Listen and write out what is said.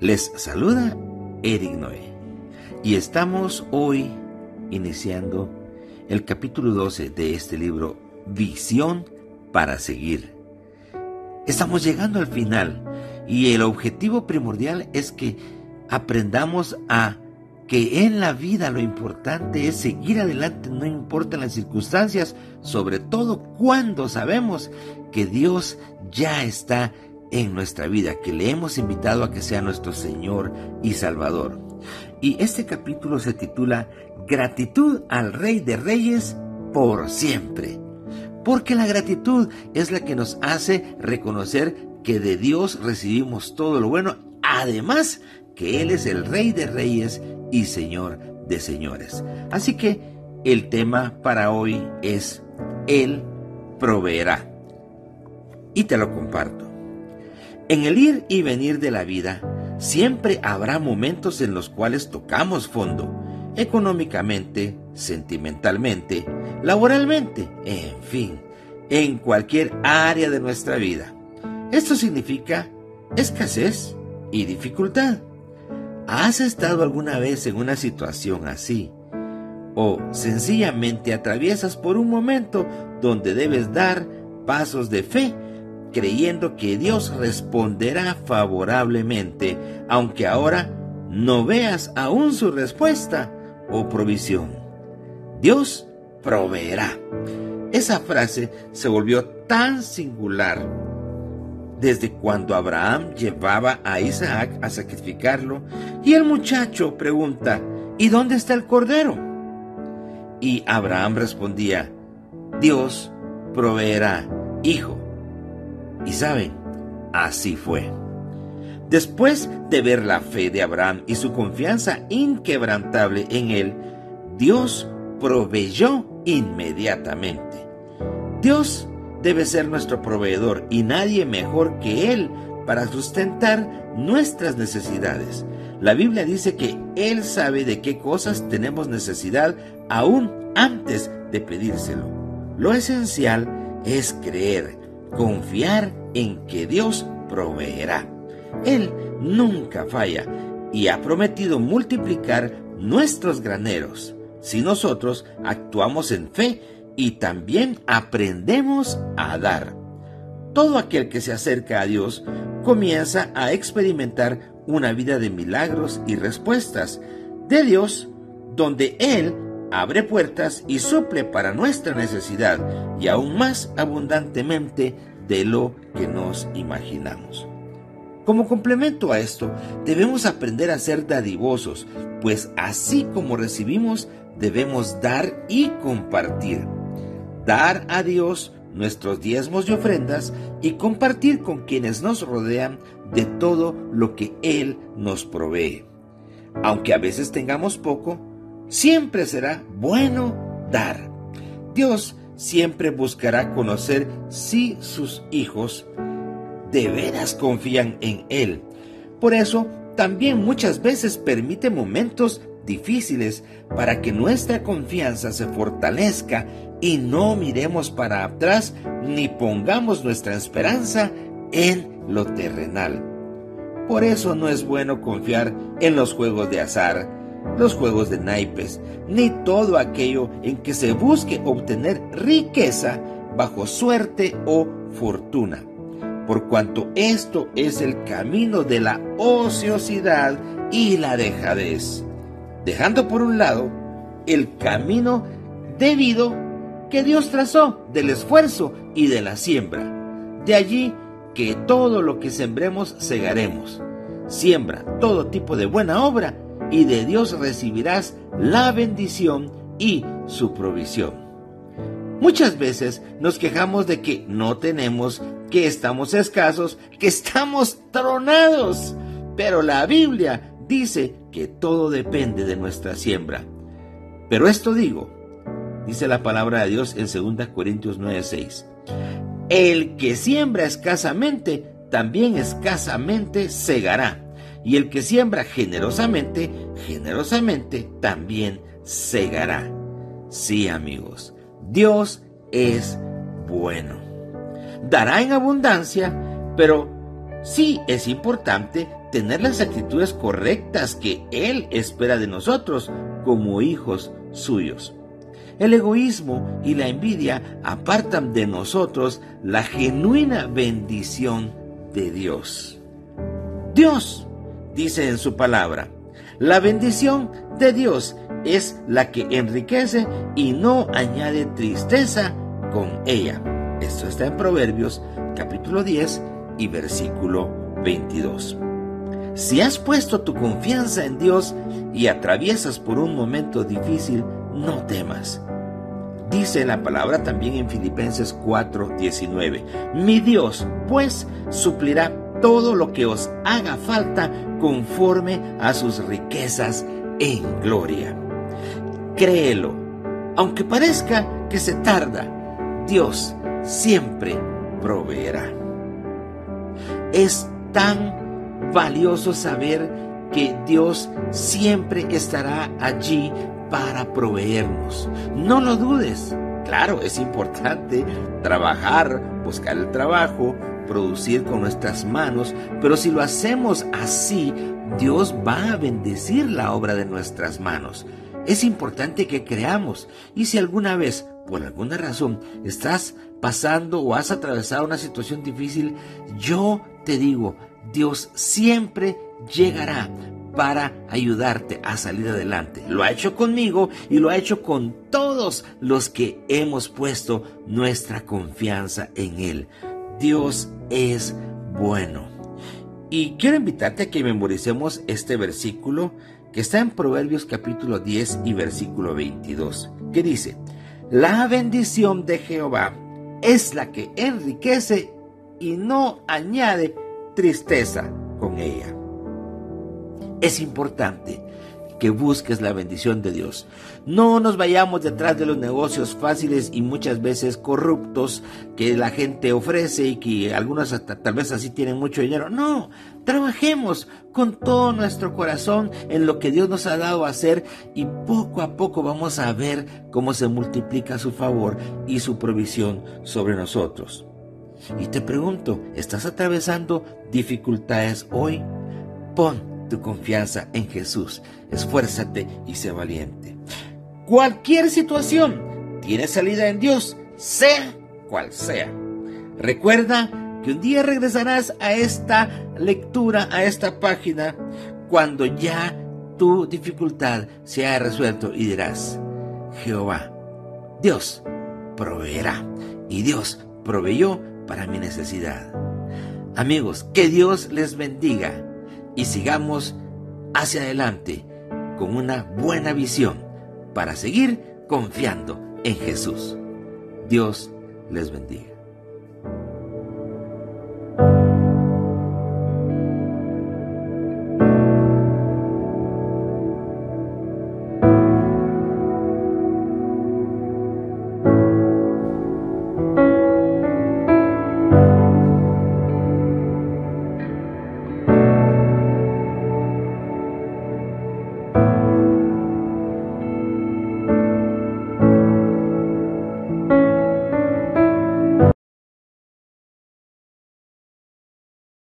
Les saluda Eric Noé y estamos hoy iniciando el capítulo 12 de este libro Visión para seguir. Estamos llegando al final y el objetivo primordial es que aprendamos a que en la vida lo importante es seguir adelante, no importan las circunstancias, sobre todo cuando sabemos que Dios ya está en nuestra vida, que le hemos invitado a que sea nuestro Señor y Salvador. Y este capítulo se titula Gratitud al Rey de Reyes por siempre. Porque la gratitud es la que nos hace reconocer que de Dios recibimos todo lo bueno, además que Él es el Rey de Reyes y Señor de Señores. Así que el tema para hoy es Él proveerá. Y te lo comparto. En el ir y venir de la vida, siempre habrá momentos en los cuales tocamos fondo, económicamente, sentimentalmente, laboralmente, en fin, en cualquier área de nuestra vida. Esto significa escasez y dificultad. ¿Has estado alguna vez en una situación así? O sencillamente atraviesas por un momento donde debes dar pasos de fe creyendo que Dios responderá favorablemente, aunque ahora no veas aún su respuesta o provisión. Dios proveerá. Esa frase se volvió tan singular desde cuando Abraham llevaba a Isaac a sacrificarlo y el muchacho pregunta, ¿y dónde está el cordero? Y Abraham respondía, Dios proveerá, hijo. Y saben, así fue. Después de ver la fe de Abraham y su confianza inquebrantable en él, Dios proveyó inmediatamente. Dios debe ser nuestro proveedor y nadie mejor que Él para sustentar nuestras necesidades. La Biblia dice que Él sabe de qué cosas tenemos necesidad aún antes de pedírselo. Lo esencial es creer confiar en que Dios proveerá. Él nunca falla y ha prometido multiplicar nuestros graneros si nosotros actuamos en fe y también aprendemos a dar. Todo aquel que se acerca a Dios comienza a experimentar una vida de milagros y respuestas de Dios donde Él abre puertas y suple para nuestra necesidad y aún más abundantemente de lo que nos imaginamos. Como complemento a esto, debemos aprender a ser dadivosos, pues así como recibimos, debemos dar y compartir. Dar a Dios nuestros diezmos y ofrendas y compartir con quienes nos rodean de todo lo que Él nos provee. Aunque a veces tengamos poco, Siempre será bueno dar. Dios siempre buscará conocer si sus hijos de veras confían en Él. Por eso, también muchas veces permite momentos difíciles para que nuestra confianza se fortalezca y no miremos para atrás ni pongamos nuestra esperanza en lo terrenal. Por eso no es bueno confiar en los juegos de azar, los juegos de naipes, ni todo aquello en que se busque obtener riqueza bajo suerte o fortuna, por cuanto esto es el camino de la ociosidad y la dejadez, dejando por un lado el camino debido que Dios trazó del esfuerzo y de la siembra. De allí que todo lo que sembremos segaremos. Siembra todo tipo de buena obra y de Dios recibirás la bendición y su provisión. Muchas veces nos quejamos de que no tenemos, que estamos escasos, que estamos tronados, pero la Biblia dice que todo depende de nuestra siembra. Pero esto digo, dice la palabra de Dios en 2 Corintios 9:6, el que siembra escasamente, también escasamente segará y el que siembra generosamente, generosamente también segará. Sí, amigos, Dios es bueno. Dará en abundancia, pero sí es importante tener las actitudes correctas que Él espera de nosotros como hijos suyos. El egoísmo y la envidia apartan de nosotros la genuina bendición de Dios. Dios dice en su palabra, la bendición de Dios es la que enriquece y no añade tristeza con ella. Esto está en Proverbios capítulo 10 y versículo 22. Si has puesto tu confianza en Dios y atraviesas por un momento difícil, no temas. Dice la palabra también en Filipenses 4:19, mi Dios pues suplirá todo lo que os haga falta conforme a sus riquezas en gloria. Créelo, aunque parezca que se tarda, Dios siempre proveerá. Es tan valioso saber que Dios siempre estará allí para proveernos. No lo dudes. Claro, es importante trabajar, buscar el trabajo, producir con nuestras manos, pero si lo hacemos así, Dios va a bendecir la obra de nuestras manos. Es importante que creamos y si alguna vez, por alguna razón, estás pasando o has atravesado una situación difícil, yo te digo, Dios siempre llegará para ayudarte a salir adelante. Lo ha hecho conmigo y lo ha hecho con todos los que hemos puesto nuestra confianza en Él. Dios es bueno. Y quiero invitarte a que memoricemos este versículo que está en Proverbios capítulo 10 y versículo 22, que dice, la bendición de Jehová es la que enriquece y no añade tristeza con ella. Es importante que busques la bendición de Dios. No nos vayamos detrás de los negocios fáciles y muchas veces corruptos que la gente ofrece y que algunos tal vez así tienen mucho dinero. No, trabajemos con todo nuestro corazón en lo que Dios nos ha dado a hacer y poco a poco vamos a ver cómo se multiplica su favor y su provisión sobre nosotros. Y te pregunto, ¿estás atravesando dificultades hoy? Pon tu confianza en Jesús. Esfuérzate y sé valiente. Cualquier situación tiene salida en Dios, sea cual sea. Recuerda que un día regresarás a esta lectura, a esta página, cuando ya tu dificultad se haya resuelto y dirás, Jehová, Dios proveerá y Dios proveyó para mi necesidad. Amigos, que Dios les bendiga y sigamos hacia adelante con una buena visión para seguir confiando en Jesús. Dios les bendiga.